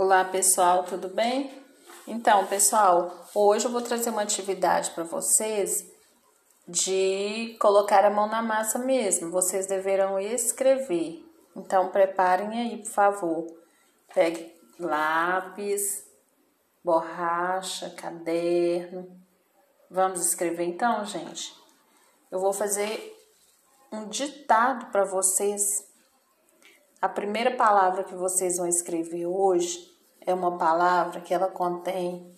Olá pessoal, tudo bem? Então, pessoal, hoje eu vou trazer uma atividade para vocês de colocar a mão na massa mesmo. Vocês deverão escrever. Então, preparem aí, por favor. Pegue lápis, borracha, caderno. Vamos escrever então, gente? Eu vou fazer um ditado para vocês a primeira palavra que vocês vão escrever hoje é uma palavra que ela contém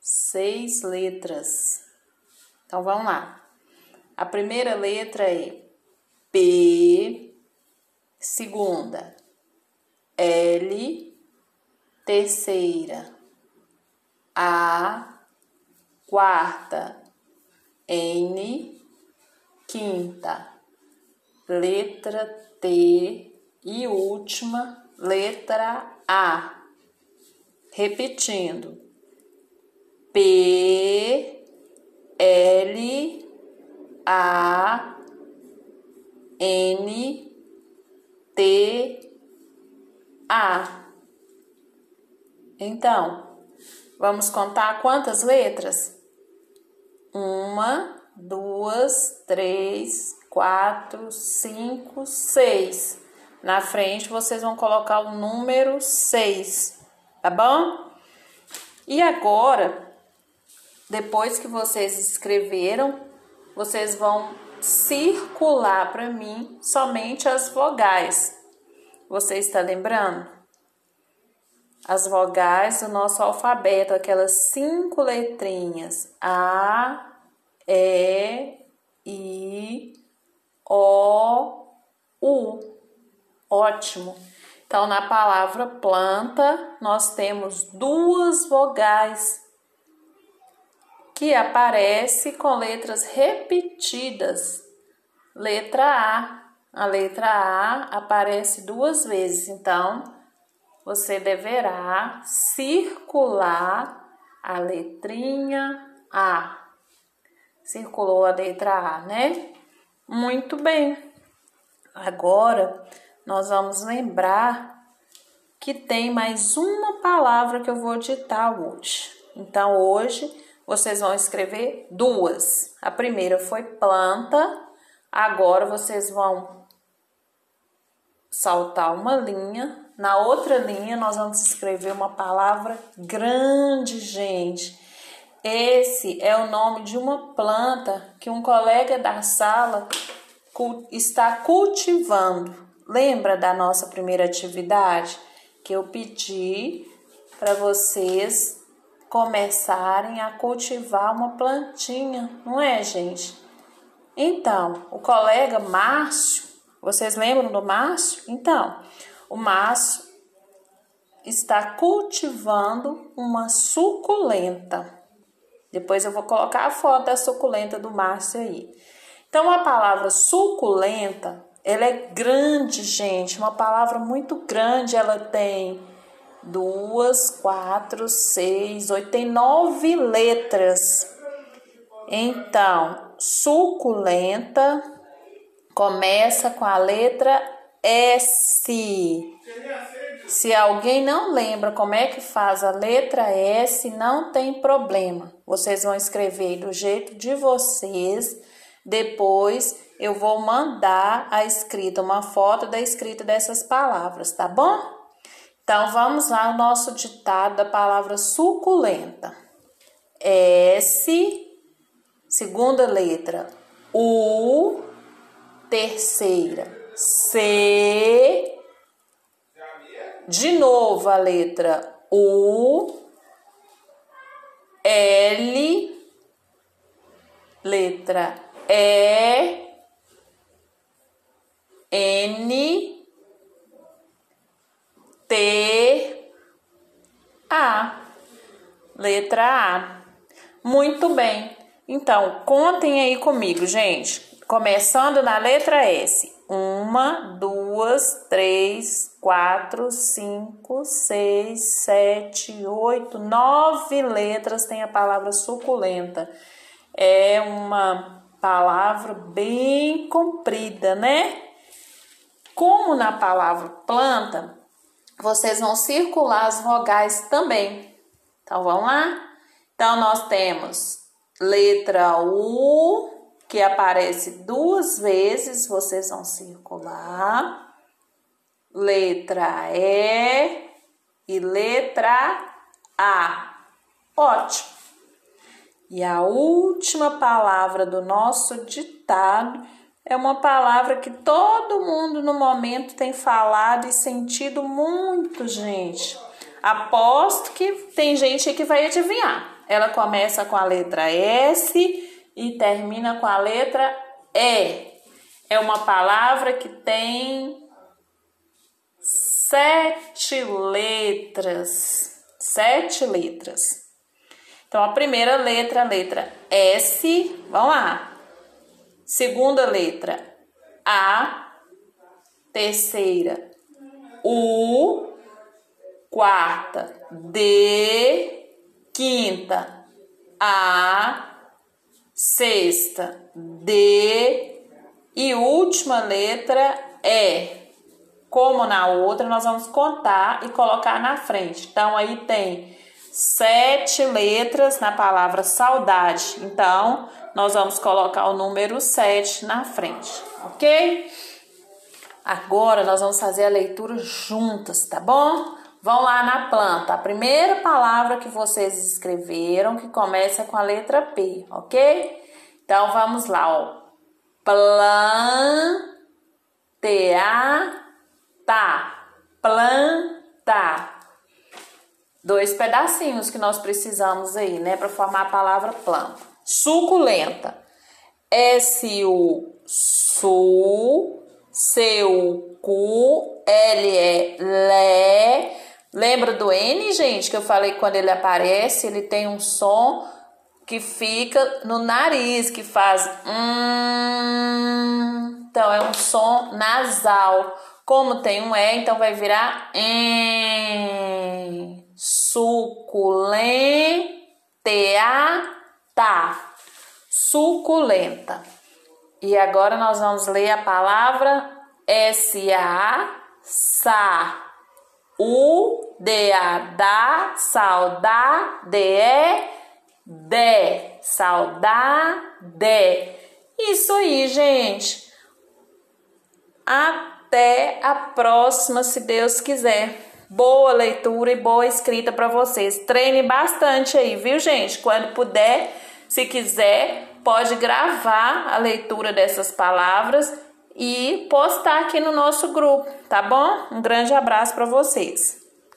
seis letras. Então vamos lá. A primeira letra é P, segunda L, terceira A, quarta N, quinta letra T e última letra A. Repetindo. P L A N T A. Então, vamos contar quantas letras? Uma, duas, três, quatro, cinco, seis. Na frente vocês vão colocar o número seis, tá bom? E agora, depois que vocês escreveram, vocês vão circular para mim somente as vogais. Você está lembrando? As vogais do nosso alfabeto, aquelas cinco letrinhas: A, E, I, o, U. Ótimo. Então, na palavra planta, nós temos duas vogais que aparece com letras repetidas. Letra A. A letra A aparece duas vezes, então você deverá circular a letrinha A. Circulou a letra A, né? Muito bem. Agora nós vamos lembrar que tem mais uma palavra que eu vou ditar hoje. Então hoje vocês vão escrever duas. A primeira foi planta. Agora vocês vão saltar uma linha. Na outra linha nós vamos escrever uma palavra grande, gente. Esse é o nome de uma planta que um colega da sala está cultivando. Lembra da nossa primeira atividade que eu pedi para vocês começarem a cultivar uma plantinha, não é, gente? Então, o colega Márcio, vocês lembram do Márcio? Então, o Márcio está cultivando uma suculenta. Depois eu vou colocar a foto da suculenta do Márcio aí. Então, a palavra suculenta, ela é grande, gente, uma palavra muito grande. Ela tem duas, quatro, seis, oito, tem nove letras. Então, suculenta começa com a letra S. Se alguém não lembra como é que faz a letra S, não tem problema. Vocês vão escrever do jeito de vocês. Depois eu vou mandar a escrita, uma foto da escrita dessas palavras, tá bom? Então vamos lá o nosso ditado da palavra suculenta. S, segunda letra, U, terceira, C, de novo a letra U, L, letra E, N, T, A. Letra A. Muito bem. Então, contem aí comigo, gente. Começando na letra S. Uma, duas, três, quatro, cinco, seis, sete, oito, nove letras tem a palavra suculenta. É uma palavra bem comprida, né? Como na palavra planta, vocês vão circular as vogais também. Então vamos lá? Então nós temos letra U, que aparece duas vezes, vocês vão circular. Letra E e letra A. Ótimo. E a última palavra do nosso ditado é uma palavra que todo mundo no momento tem falado e sentido muito, gente. Aposto que tem gente que vai adivinhar. Ela começa com a letra S e termina com a letra E. É uma palavra que tem sete letras. Sete letras. Então, a primeira letra, a letra S, vamos lá. Segunda letra, A. Terceira, U. Quarta, D. Quinta, A. Sexta, D. E última letra, E. Como na outra, nós vamos contar e colocar na frente. Então, aí tem sete letras na palavra saudade. Então, nós vamos colocar o número 7 na frente, ok? Agora nós vamos fazer a leitura juntas, tá bom? Vão lá na planta. A primeira palavra que vocês escreveram que começa com a letra P, ok? Então vamos lá, ó. Plantear, tá. Planta dois pedacinhos que nós precisamos aí, né, para formar a palavra planta. Suculenta. S-U, su, C-U, cu, L-E, lé. Lembra do N, gente, que eu falei que quando ele aparece, ele tem um som que fica no nariz, que faz hum. Então, é um som nasal. Como tem um E, então vai virar em suculenta, suculenta. E agora nós vamos ler a palavra S-A, sa, U, D-A, da, saudade, de, saudade. Isso aí, gente. Até a próxima, se Deus quiser boa leitura e boa escrita para vocês. Treine bastante aí, viu, gente? Quando puder, se quiser, pode gravar a leitura dessas palavras e postar aqui no nosso grupo, tá bom? Um grande abraço para vocês.